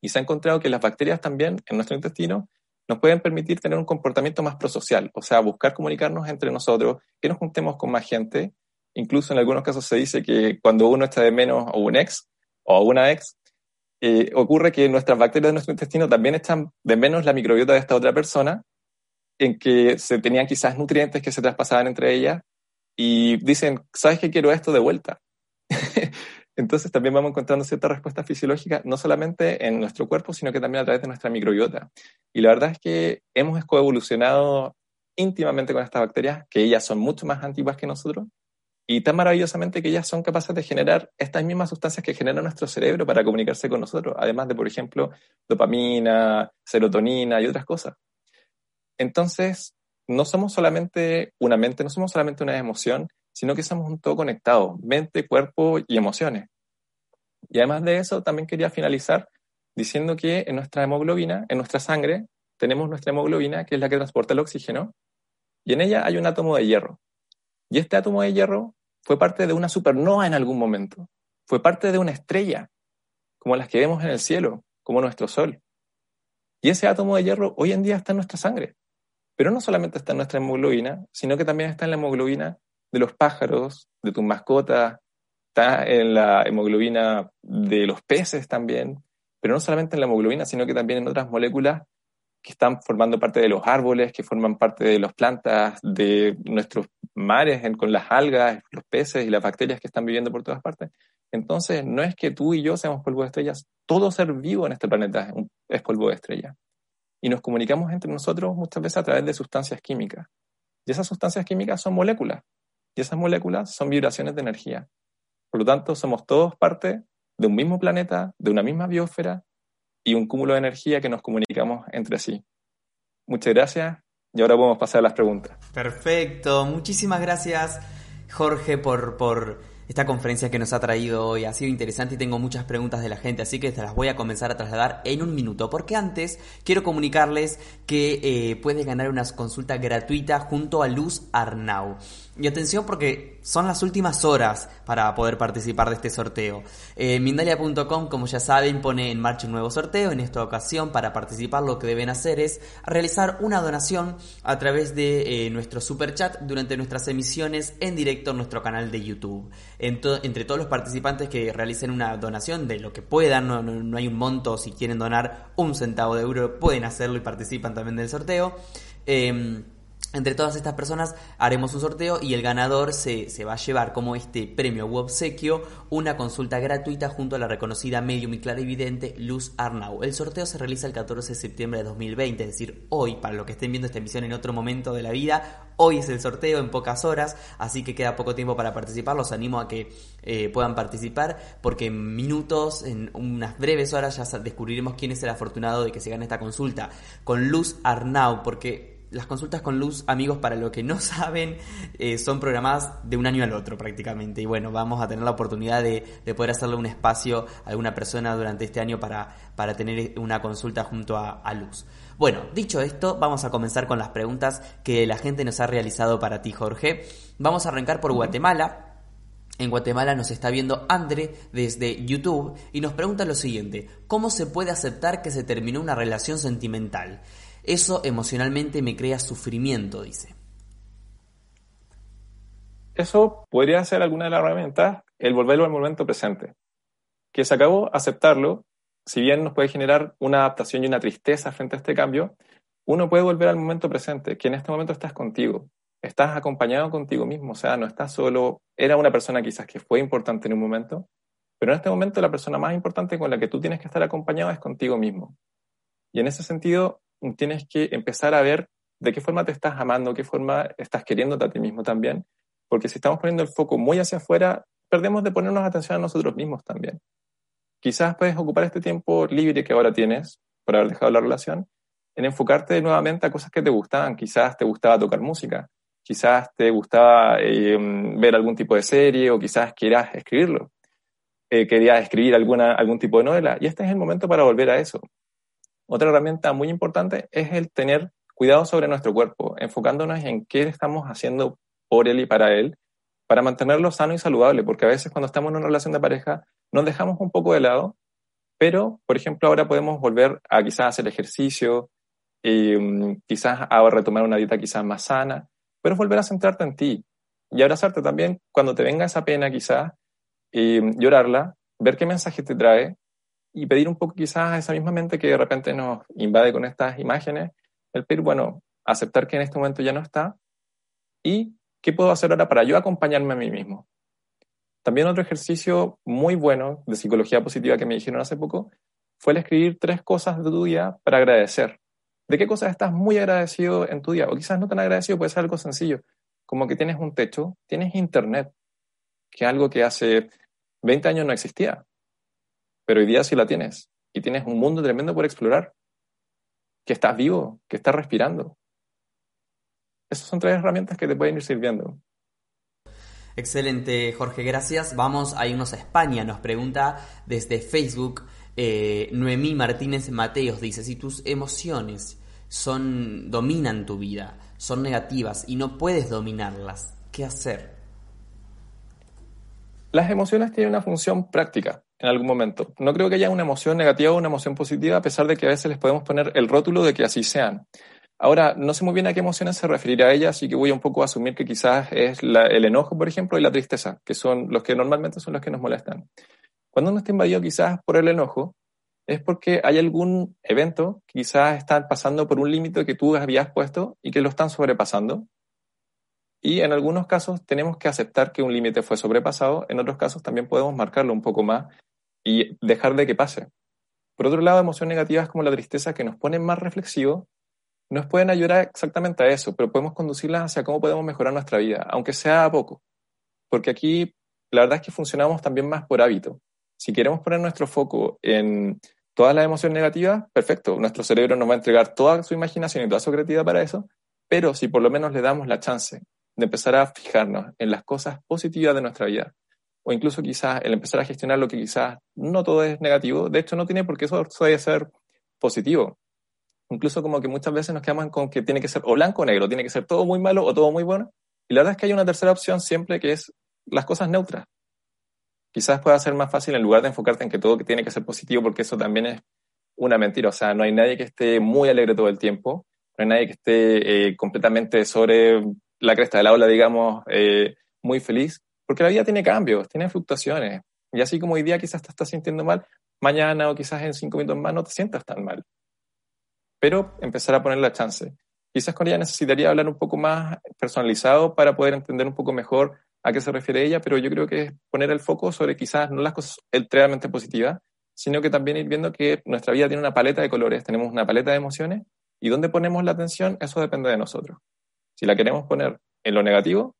Y se ha encontrado que las bacterias también en nuestro intestino nos pueden permitir tener un comportamiento más prosocial, o sea, buscar comunicarnos entre nosotros, que nos juntemos con más gente. Incluso en algunos casos se dice que cuando uno está de menos o un ex o una ex, eh, ocurre que nuestras bacterias de nuestro intestino también están de menos la microbiota de esta otra persona, en que se tenían quizás nutrientes que se traspasaban entre ellas y dicen, ¿sabes qué quiero esto de vuelta? [LAUGHS] Entonces también vamos encontrando cierta respuesta fisiológica, no solamente en nuestro cuerpo, sino que también a través de nuestra microbiota. Y la verdad es que hemos coevolucionado íntimamente con estas bacterias, que ellas son mucho más antiguas que nosotros, y tan maravillosamente que ellas son capaces de generar estas mismas sustancias que genera nuestro cerebro para comunicarse con nosotros, además de, por ejemplo, dopamina, serotonina y otras cosas. Entonces, no somos solamente una mente, no somos solamente una emoción, sino que somos un todo conectado, mente, cuerpo y emociones. Y además de eso, también quería finalizar diciendo que en nuestra hemoglobina, en nuestra sangre, tenemos nuestra hemoglobina, que es la que transporta el oxígeno, y en ella hay un átomo de hierro. Y este átomo de hierro fue parte de una supernova en algún momento, fue parte de una estrella, como las que vemos en el cielo, como nuestro Sol. Y ese átomo de hierro hoy en día está en nuestra sangre. Pero no solamente está en nuestra hemoglobina, sino que también está en la hemoglobina de los pájaros, de tus mascotas, está en la hemoglobina de los peces también, pero no solamente en la hemoglobina, sino que también en otras moléculas que están formando parte de los árboles, que forman parte de las plantas, de nuestros mares, con las algas, los peces y las bacterias que están viviendo por todas partes. Entonces, no es que tú y yo seamos polvo de estrellas, todo ser vivo en este planeta es polvo de estrella. Y nos comunicamos entre nosotros muchas veces a través de sustancias químicas. Y esas sustancias químicas son moléculas. Y esas moléculas son vibraciones de energía. Por lo tanto, somos todos parte de un mismo planeta, de una misma biosfera y un cúmulo de energía que nos comunicamos entre sí. Muchas gracias y ahora podemos pasar a las preguntas. Perfecto, muchísimas gracias Jorge por, por esta conferencia que nos ha traído hoy. Ha sido interesante y tengo muchas preguntas de la gente, así que te las voy a comenzar a trasladar en un minuto. Porque antes quiero comunicarles que eh, puedes ganar una consulta gratuita junto a Luz Arnau. Y atención porque son las últimas horas para poder participar de este sorteo. Eh, Mindalia.com, como ya saben, pone en marcha un nuevo sorteo. En esta ocasión, para participar, lo que deben hacer es realizar una donación a través de eh, nuestro super chat durante nuestras emisiones en directo en nuestro canal de YouTube. entre todos los participantes que realicen una donación de lo que puedan, no, hay un monto, si quieren donar un centavo de euro, pueden hacerlo y participan también del sorteo. Eh, entre todas estas personas haremos un sorteo y el ganador se, va a llevar como este premio u obsequio una consulta gratuita junto a la reconocida medium y clarividente Luz Arnau. El sorteo se realiza el 14 de septiembre de 2020, es decir, hoy, para los que estén viendo esta emisión en otro momento de la vida, hoy es el sorteo en pocas horas, así que queda poco tiempo para participar. Los animo a que eh, puedan participar porque en minutos, en unas breves horas, ya descubriremos quién es el afortunado de que se gane esta consulta con Luz Arnau, porque las consultas con luz, amigos, para los que no [LAUGHS] saben, eh, son programadas de un año al otro prácticamente. Y bueno, vamos a tener la oportunidad de, poder hacerle un espacio a alguna persona durante este año para, para tener una consulta junto a, Luz. Bueno, dicho esto, vamos a comenzar con las preguntas que la gente nos ha realizado para ti, Jorge. Vamos a arrancar por Guatemala. En Guatemala nos está viendo Andre desde YouTube y nos pregunta lo siguiente, ¿cómo se puede aceptar que se terminó una relación sentimental? Eso emocionalmente me crea sufrimiento, dice. Eso podría ser alguna de las herramientas, el volverlo al momento presente. Que se acabó, aceptarlo, si bien nos puede generar una adaptación y una tristeza frente a este cambio, uno puede volver al momento presente, que en este momento estás contigo, estás acompañado contigo mismo, o sea, no estás solo, era una persona quizás que fue importante en un momento, pero en este momento la persona más importante con la que tú tienes que estar acompañado es contigo mismo. Y en ese sentido, tienes que empezar a ver de qué forma te estás amando, qué forma estás queriéndote a ti mismo también, porque si estamos poniendo el foco muy hacia afuera, perdemos de ponernos atención a nosotros mismos también. quizás puedes ocupar este tiempo libre que ahora tienes por haber dejado la relación en enfocarte nuevamente a cosas que te gustaban. Quizás te gustaba tocar música, quizás te gustaba eh, ver algún tipo de serie o quizás quieras escribirlo. Eh, querías escribir alguna, algún tipo de novela y este es el momento para volver a eso. Otra herramienta muy importante es el tener cuidado sobre nuestro cuerpo, enfocándonos en qué estamos haciendo por él y para él, para mantenerlo sano y saludable, porque a veces cuando estamos en una relación de pareja nos dejamos un poco de lado, pero, por ejemplo, ahora podemos volver a quizás hacer ejercicio, y, mm, quizás a retomar una dieta quizás más sana, pero volver a centrarte en ti y abrazarte también cuando te venga esa pena quizás, y mm, llorarla, ver qué mensaje te trae y pedir un poco quizás a esa misma mente que de repente nos invade con estas imágenes, el pedir, bueno, aceptar que en este momento ya no está y qué puedo hacer ahora para yo acompañarme a mí mismo. También otro ejercicio muy bueno de psicología positiva que me dijeron hace poco fue el escribir tres cosas de tu día para agradecer. ¿De qué cosas estás muy agradecido en tu día? O quizás no tan agradecido, puede ser algo sencillo, como que tienes un techo, tienes internet, que es algo que hace 20 años no existía, pero hoy día sí la tienes. Y tienes un mundo tremendo por explorar, que estás vivo, que estás respirando. Esas son tres herramientas que te pueden ir sirviendo. Excelente, Jorge, gracias. Vamos a irnos a España. Nos pregunta desde Facebook eh, Noemí Martínez Mateos. Dice, si tus emociones son, dominan tu vida, son negativas y no puedes dominarlas, ¿qué hacer? Las emociones tienen una función práctica en algún momento. No creo que haya una emoción negativa o una emoción positiva, a pesar de que a veces les podemos poner el rótulo de que así sean. Ahora, no sé muy bien a qué emociones se referirá ella, así que voy un poco a asumir que quizás es el enojo, por ejemplo, y la tristeza, que son los que normalmente son los que nos molestan. Cuando uno está invadido quizás por el enojo, es porque hay algún evento que quizás están pasando por un límite que tú habías puesto y que lo están sobrepasando. Y en algunos casos tenemos que aceptar que un límite fue sobrepasado, en otros casos también podemos marcarlo un poco más y dejar de que pase. Por otro lado, emociones negativas como la tristeza que nos ponen más reflexivos nos pueden ayudar exactamente a eso, pero podemos conducirlas hacia cómo podemos mejorar nuestra vida, aunque sea a poco. Porque aquí la verdad es que funcionamos también más por hábito. Si queremos poner nuestro foco en todas las emociones negativas, perfecto, nuestro cerebro nos va a entregar toda su imaginación y toda su creatividad para eso, pero si por lo menos le damos la chance de empezar a fijarnos en las cosas positivas de nuestra vida, o incluso quizás el empezar a gestionar lo que quizás no todo es negativo, de hecho no tiene por qué eso debe ser positivo incluso como que muchas veces nos quedamos con que tiene que ser o blanco o negro, tiene que ser todo muy malo o todo muy bueno. Y la verdad es que hay una tercera opción siempre que es las cosas neutras. Quizás pueda ser más fácil en lugar de enfocarte en que todo tiene que ser positivo, porque eso también es una mentira. O sea, no hay nadie que esté muy alegre todo el tiempo, no hay nadie que esté eh, completamente sobre la cresta de la ola, digamos, eh, muy feliz, porque la vida tiene cambios, tiene fluctuaciones. Y así como hoy día quizás te estás sintiendo mal, mañana o quizás en cinco minutos más no te sientas tan mal pero empezar a poner la chance. Quizás con ella necesitaría hablar un poco más personalizado para poder entender un poco mejor a qué se refiere ella, pero yo creo que poner el foco sobre quizás no las cosas realmente positivas, sino que también ir viendo que nuestra vida tiene una paleta de colores, tenemos una paleta de emociones, y dónde ponemos la atención, eso depende de nosotros. Si la queremos poner en lo negativo,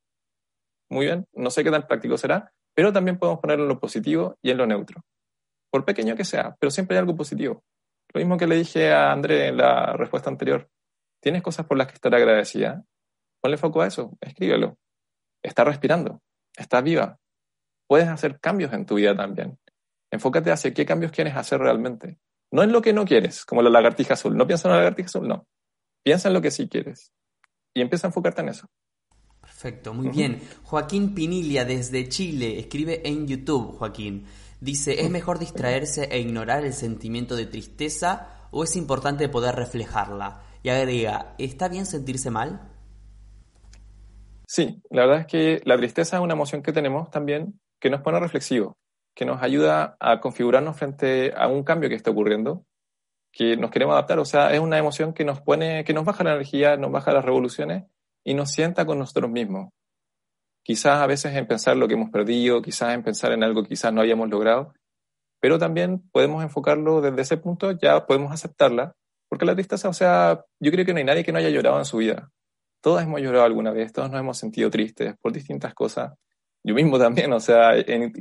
muy bien, no sé qué tan práctico será, pero también podemos ponerlo en lo positivo y en lo neutro. Por pequeño que sea, pero siempre hay algo positivo. Lo mismo que le dije a André en la respuesta anterior. ¿Tienes cosas por las que estar agradecida? Ponle foco a eso, escríbelo. Está respirando, está viva. Puedes hacer cambios en tu vida también. Enfócate hacia qué cambios quieres hacer realmente. No en lo que no quieres, como la lagartija azul. No piensa en la lagartija azul, no. Piensa en lo que sí quieres. Y empieza a enfocarte en eso. Perfecto, muy bien. Joaquín Pinilia desde Chile escribe en YouTube, Joaquín. Dice, ¿es mejor distraerse e ignorar el sentimiento de tristeza o es importante poder reflejarla? Y agrega, ¿está bien sentirse mal? Sí, la verdad es que la tristeza es una emoción que tenemos también que nos pone reflexivo, que nos ayuda a configurarnos frente a un cambio que está ocurriendo, que nos queremos adaptar. O sea, es una emoción que nos pone, que nos baja la energía, nos baja las revoluciones y nos sienta con nosotros mismos quizás a veces en pensar lo que hemos perdido, quizás en pensar en algo que quizás no habíamos logrado, pero también podemos enfocarlo desde ese punto, ya podemos aceptarla, porque la tristeza, o sea, yo creo que no hay nadie que no haya llorado en su vida. Todos hemos llorado alguna vez, todos nos hemos sentido tristes por distintas cosas, yo mismo también, o sea,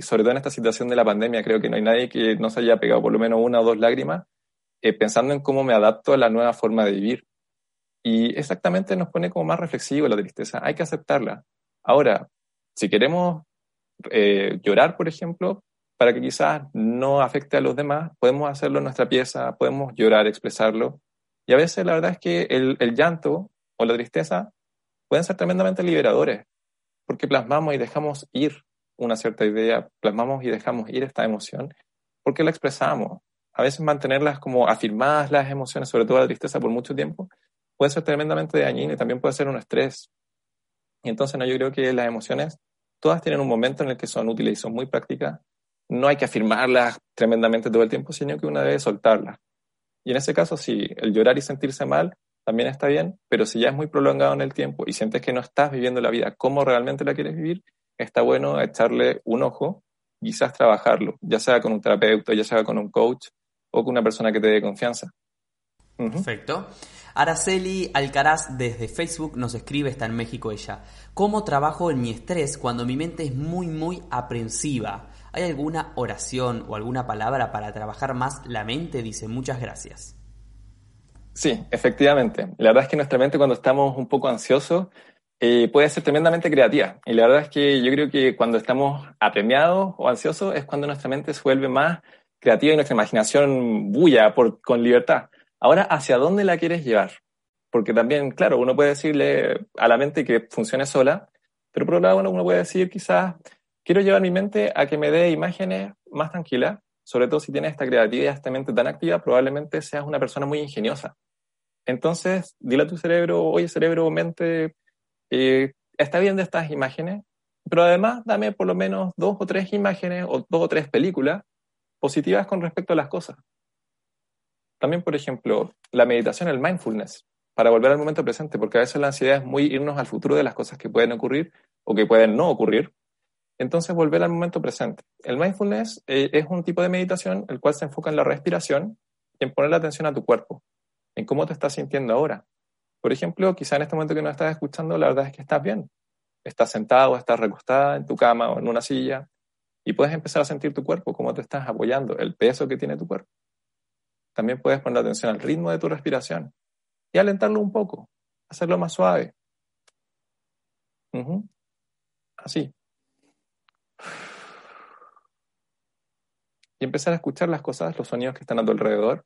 sobre todo en esta situación de la pandemia, creo que no hay nadie que no se haya pegado por lo menos una o dos lágrimas eh, pensando en cómo me adapto a la nueva forma de vivir. Y exactamente nos pone como más reflexivo la tristeza, hay que aceptarla. Ahora, si queremos eh, llorar, por ejemplo, para que quizás no afecte a los demás, podemos hacerlo en nuestra pieza, podemos llorar, expresarlo. Y a veces la verdad es que el, el llanto o la tristeza pueden ser tremendamente liberadores porque plasmamos y dejamos ir una cierta idea, plasmamos y dejamos ir esta emoción, porque la expresamos. A veces mantenerlas como afirmadas las emociones, sobre todo la tristeza por mucho tiempo, puede ser tremendamente dañino y también puede ser un estrés. Y entonces no, yo creo que las emociones todas tienen un momento en el que son útiles y son muy prácticas. No hay que afirmarlas tremendamente todo el tiempo, sino que una debe soltarlas. Y en ese caso, sí, el llorar y sentirse mal también está bien, pero si ya es muy prolongado en el tiempo y sientes que no estás viviendo la vida como realmente la quieres vivir, está bueno echarle un ojo, quizás trabajarlo, ya sea con un terapeuta, ya sea con un coach o con una persona que te dé confianza. Perfecto. Araceli Alcaraz desde Facebook nos escribe, está en México ella. ¿Cómo trabajo en mi estrés cuando mi mente es muy, muy aprensiva? ¿Hay alguna oración o alguna palabra para trabajar más la mente? Dice, muchas gracias. Sí, efectivamente. La verdad es que nuestra mente cuando estamos un poco ansiosos eh, puede ser tremendamente creativa. Y la verdad es que yo creo que cuando estamos apremiados o ansiosos es cuando nuestra mente se vuelve más creativa y nuestra imaginación bulla por, con libertad. Ahora, ¿hacia dónde la quieres llevar? Porque también, claro, uno puede decirle a la mente que funcione sola, pero por otro lado uno puede decir quizás, quiero llevar mi mente a que me dé imágenes más tranquilas, sobre todo si tienes esta creatividad, esta mente tan activa, probablemente seas una persona muy ingeniosa. Entonces, dile a tu cerebro, oye cerebro, mente, eh, está bien de estas imágenes, pero además dame por lo menos dos o tres imágenes o dos o tres películas positivas con respecto a las cosas. También, por ejemplo, la meditación, el mindfulness, para volver al momento presente, porque a veces la ansiedad es muy irnos al futuro de las cosas que pueden ocurrir o que pueden no ocurrir. Entonces, volver al momento presente. El mindfulness eh, es un tipo de meditación el cual se enfoca en la respiración y en poner la atención a tu cuerpo en cómo te estás sintiendo ahora. Por ejemplo, quizá en este momento que no estás escuchando, la verdad es que estás bien. Estás sentado, estás recostada en tu cama o en una silla y puedes empezar a sentir tu cuerpo, cómo te estás apoyando, el peso que tiene tu cuerpo. También puedes poner atención al ritmo de tu respiración y alentarlo un poco, hacerlo más suave. Así. Y empezar a escuchar las cosas, los sonidos que están a tu alrededor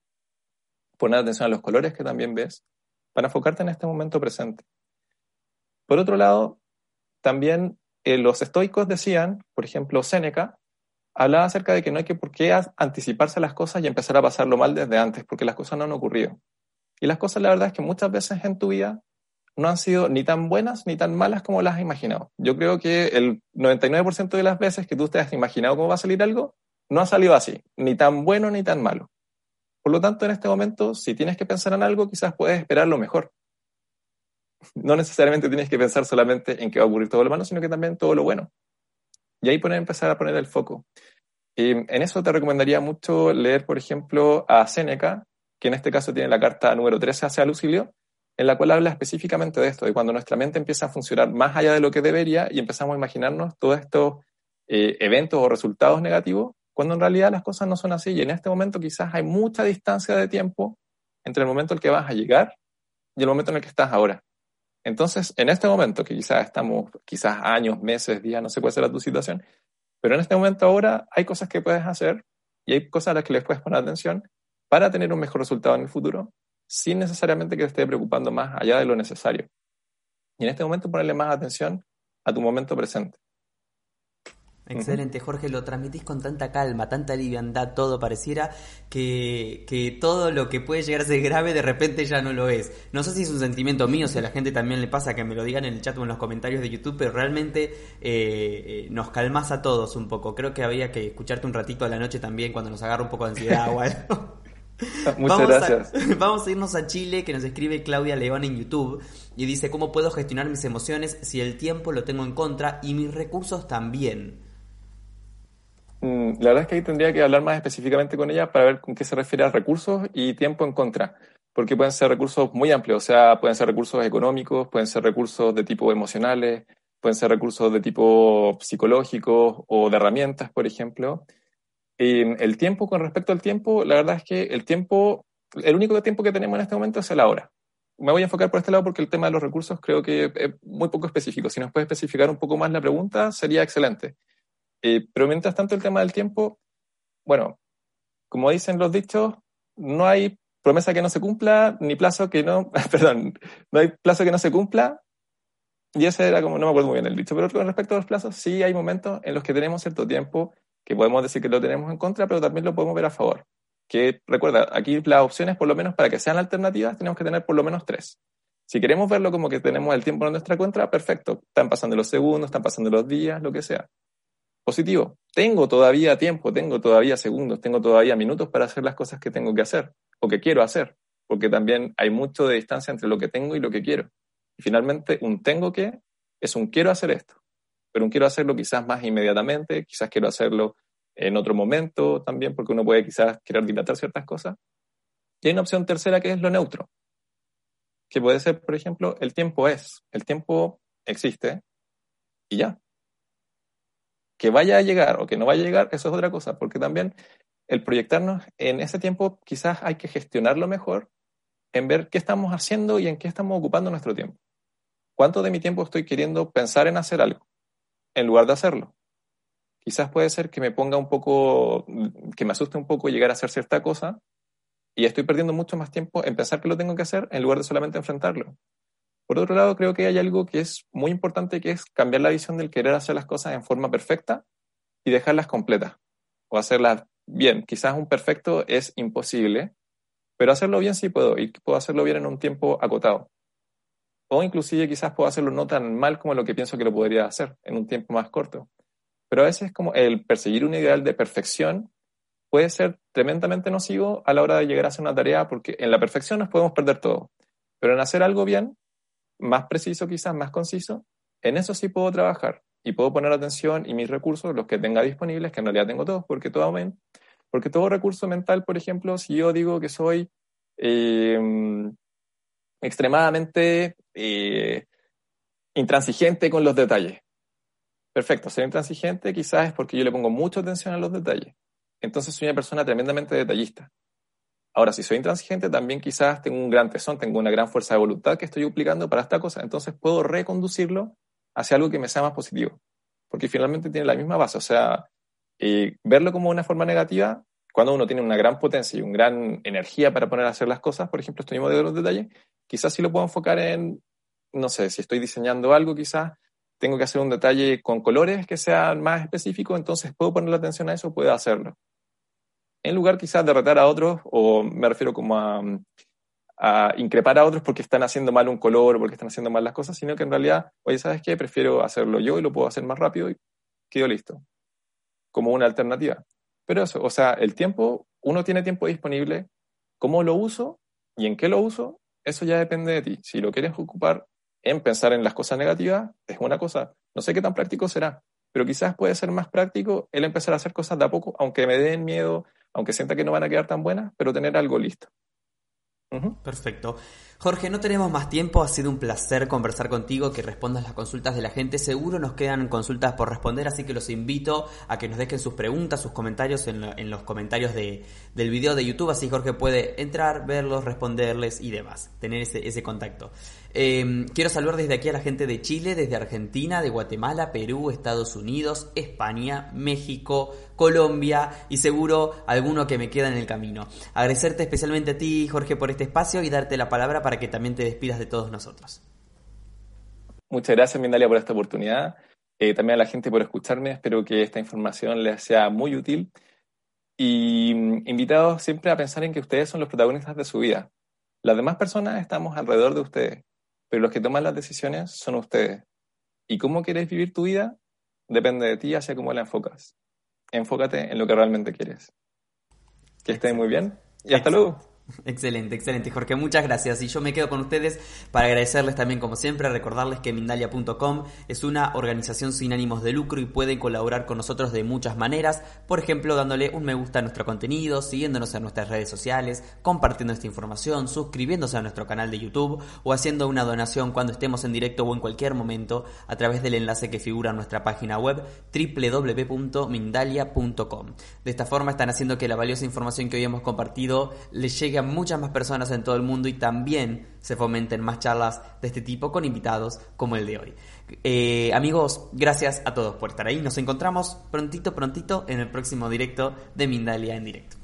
poner atención a los colores que también ves, para enfocarte en este momento presente. Por otro lado, también eh, los estoicos decían, por ejemplo, Séneca, hablaba acerca de que no hay que por qué anticiparse a las cosas y empezar a pasarlo mal desde antes, porque las cosas no han ocurrido. Y las cosas, la verdad es que muchas veces en tu vida no han sido ni tan buenas ni tan malas como las has imaginado. Yo creo que el 99% de las veces que tú te has imaginado cómo va a salir algo, no ha salido así, ni tan bueno ni tan malo. Por lo tanto, en este momento, si tienes que pensar en algo, quizás puedes esperar lo mejor. No necesariamente tienes que pensar solamente en que va a ocurrir todo lo malo, sino que también todo lo bueno. Y ahí poner, empezar a poner el foco. Y en eso te recomendaría mucho leer, por ejemplo, a Séneca, que en este caso tiene la carta número 13 hacia Lucilio, en la cual habla específicamente de esto, de cuando nuestra mente empieza a funcionar más allá de lo que debería y empezamos a imaginarnos todos estos eh, eventos o resultados negativos cuando en realidad las cosas no son así y en este momento quizás hay mucha distancia de tiempo entre el momento en que vas a llegar y el momento en el que estás ahora. Entonces, en este momento, que quizás estamos, quizás años, meses, días, no sé cuál será tu situación, pero en este momento ahora hay cosas que puedes hacer y hay cosas a las que les puedes poner atención para tener un mejor resultado en el futuro, sin necesariamente que te esté preocupando más allá de lo necesario. Y en este momento ponerle más atención a tu momento presente. Excelente, Jorge, lo transmitís con tanta calma, tanta liviandad, todo pareciera que, que, todo lo que puede llegar a ser grave de repente ya no lo es. No sé si es un sentimiento mío, si a la gente también le pasa que me lo digan en el chat o en los comentarios de YouTube, pero realmente eh, eh, nos calmas a todos un poco. Creo que había que escucharte un ratito a la noche también cuando nos agarra un poco de ansiedad o algo. [LAUGHS] [LAUGHS] Muchas gracias. [LAUGHS] vamos a irnos a Chile, que nos escribe Claudia León en YouTube y dice, ¿cómo puedo gestionar mis emociones si el tiempo lo tengo en contra y mis recursos también? Mm, la verdad es que ahí tendría que hablar más específicamente con ella para ver con qué se refiere a recursos y tiempo en contra, porque pueden ser recursos muy amplios, o sea, pueden ser recursos económicos, pueden ser recursos de tipo emocionales, pueden ser recursos de tipo psicológico o de herramientas, por ejemplo. el tiempo, con respecto al tiempo, la verdad es que el tiempo, el único tiempo que tenemos en este momento es el ahora. Me voy a enfocar por este lado porque el tema de los recursos creo que es muy poco específico. Si nos puede especificar un poco más la pregunta, sería excelente. Eh, pero mientras tanto, el tema del tiempo, bueno, como dicen los dichos, no hay promesa que no se cumpla, ni plazo que no, [LAUGHS] perdón, no hay plazo que no se cumpla. Y ese era como, no me acuerdo muy bien el dicho, pero con respecto a los plazos, sí hay momentos en los que tenemos cierto tiempo que podemos decir que lo tenemos en contra, pero también lo podemos ver a favor. Que recuerda, aquí las opciones, por lo menos para que sean alternativas, tenemos que tener por lo menos tres. Si queremos verlo como que tenemos el tiempo en nuestra contra, perfecto. Están pasando los segundos, están pasando los días, lo que sea. Positivo. Tengo todavía tiempo, tengo todavía segundos, tengo todavía minutos para hacer las cosas que tengo que hacer o que quiero hacer, porque también hay mucho de distancia entre lo que tengo y lo que quiero. Y finalmente, un tengo que es un quiero hacer esto, pero un quiero hacerlo quizás más inmediatamente, quizás quiero hacerlo en otro momento también, porque uno puede quizás querer dilatar ciertas cosas. Y hay una opción tercera que es lo neutro, que puede ser, por ejemplo, el tiempo es, el tiempo existe y ya, que vaya a llegar o que no vaya a llegar, eso es otra cosa, porque también el proyectarnos en ese tiempo quizás hay que gestionarlo mejor en ver qué estamos haciendo y en qué estamos ocupando nuestro tiempo. ¿Cuánto de mi tiempo estoy queriendo pensar en hacer algo en lugar de hacerlo? Quizás puede ser que me ponga un poco, que me asuste un poco llegar a hacer cierta cosa y estoy perdiendo mucho más tiempo en pensar que lo tengo que hacer en lugar de solamente enfrentarlo. Por otro lado, creo que hay algo que es muy importante, que es cambiar la visión del querer hacer las cosas en forma perfecta y dejarlas completas o hacerlas bien. Quizás un perfecto es imposible, pero hacerlo bien sí puedo y puedo hacerlo bien en un tiempo acotado. O inclusive quizás puedo hacerlo no tan mal como lo que pienso que lo podría hacer en un tiempo más corto. Pero a veces como el perseguir un ideal de perfección puede ser tremendamente nocivo a la hora de llegar a hacer una tarea porque en la perfección nos podemos perder todo. Pero en hacer algo bien más preciso quizás, más conciso, en eso sí puedo trabajar y puedo poner atención y mis recursos, los que tenga disponibles, que en realidad tengo todos, porque todo, porque todo recurso mental, por ejemplo, si yo digo que soy eh, extremadamente eh, intransigente con los detalles, perfecto, ser intransigente quizás es porque yo le pongo mucha atención a los detalles. Entonces soy una persona tremendamente detallista. Ahora, si soy intransigente, también quizás tengo un gran tesón, tengo una gran fuerza de voluntad que estoy aplicando para esta cosa, entonces puedo reconducirlo hacia algo que me sea más positivo, porque finalmente tiene la misma base, o sea, eh, verlo como una forma negativa, cuando uno tiene una gran potencia y una gran energía para poner a hacer las cosas, por ejemplo, estoy de los detalles, quizás sí lo puedo enfocar en, no sé, si estoy diseñando algo, quizás tengo que hacer un detalle con colores que sean más específicos, entonces puedo poner la atención a eso, puedo hacerlo en lugar quizás de retar a otros, o me refiero como a, increpar a otros porque están haciendo mal un color o porque están haciendo mal las cosas, sino que en realidad, oye, ¿sabes qué? Prefiero hacerlo yo y lo puedo hacer más rápido y quedo listo, como una alternativa. Pero eso, o sea, el tiempo, uno tiene tiempo disponible, cómo lo uso y en qué lo uso, eso ya depende de ti. Si lo quieres ocupar en pensar en las cosas negativas, es una cosa, no sé qué tan práctico será, pero quizás puede ser más práctico el empezar a hacer cosas de a poco, aunque me den miedo, aunque sienta que no van a quedar tan buenas, pero tener algo listo. Perfecto. Jorge, no tenemos más tiempo, ha sido un placer conversar contigo, que respondas las consultas de la gente. Seguro nos quedan consultas por responder, así que los invito a que nos dejen sus preguntas, sus comentarios en, los comentarios del video de YouTube, así Jorge puede entrar, verlos, responderles y demás, tener ese, contacto. Em, quiero saludar desde aquí a la gente de Chile, desde Argentina, de Guatemala, Perú, Estados Unidos, España, México, Colombia y seguro alguno que me queda en el camino. Agradecerte especialmente a ti, Jorge, por este espacio y darte la palabra para que también te despidas de todos nosotros. Muchas gracias, Mindalia, por esta oportunidad. Eh, también a la gente por escucharme. Espero que esta información les sea muy útil. Y mm, invitados siempre a pensar en que ustedes son los protagonistas de su vida. Las demás personas estamos alrededor de ustedes, pero los que toman las decisiones son ustedes. ¿Y cómo quieres vivir tu vida? Depende de ti hacia cómo la enfocas. Enfócate en lo que realmente quieres. Que estén muy bien y hasta luego. Excelente, excelente, Jorge. Muchas gracias. Y yo me quedo con ustedes para agradecerles también, como siempre, recordarles que Mindalia.com es una organización sin ánimos de lucro y pueden colaborar con nosotros de muchas maneras. Por ejemplo, dándole un me gusta a nuestro contenido, siguiéndonos en nuestras redes sociales, compartiendo esta información, suscribiéndose a nuestro canal de YouTube o haciendo una donación cuando estemos en directo o en cualquier momento a través del enlace que figura en nuestra página web www.mindalia.com. De esta forma están haciendo que la valiosa información que hoy hemos compartido les llegue muchas más personas en todo el mundo y también se fomenten más charlas de este tipo con invitados como el de hoy. Eh, amigos, gracias a todos por estar ahí. Nos encontramos prontito, prontito en el próximo directo de Mindalia en directo.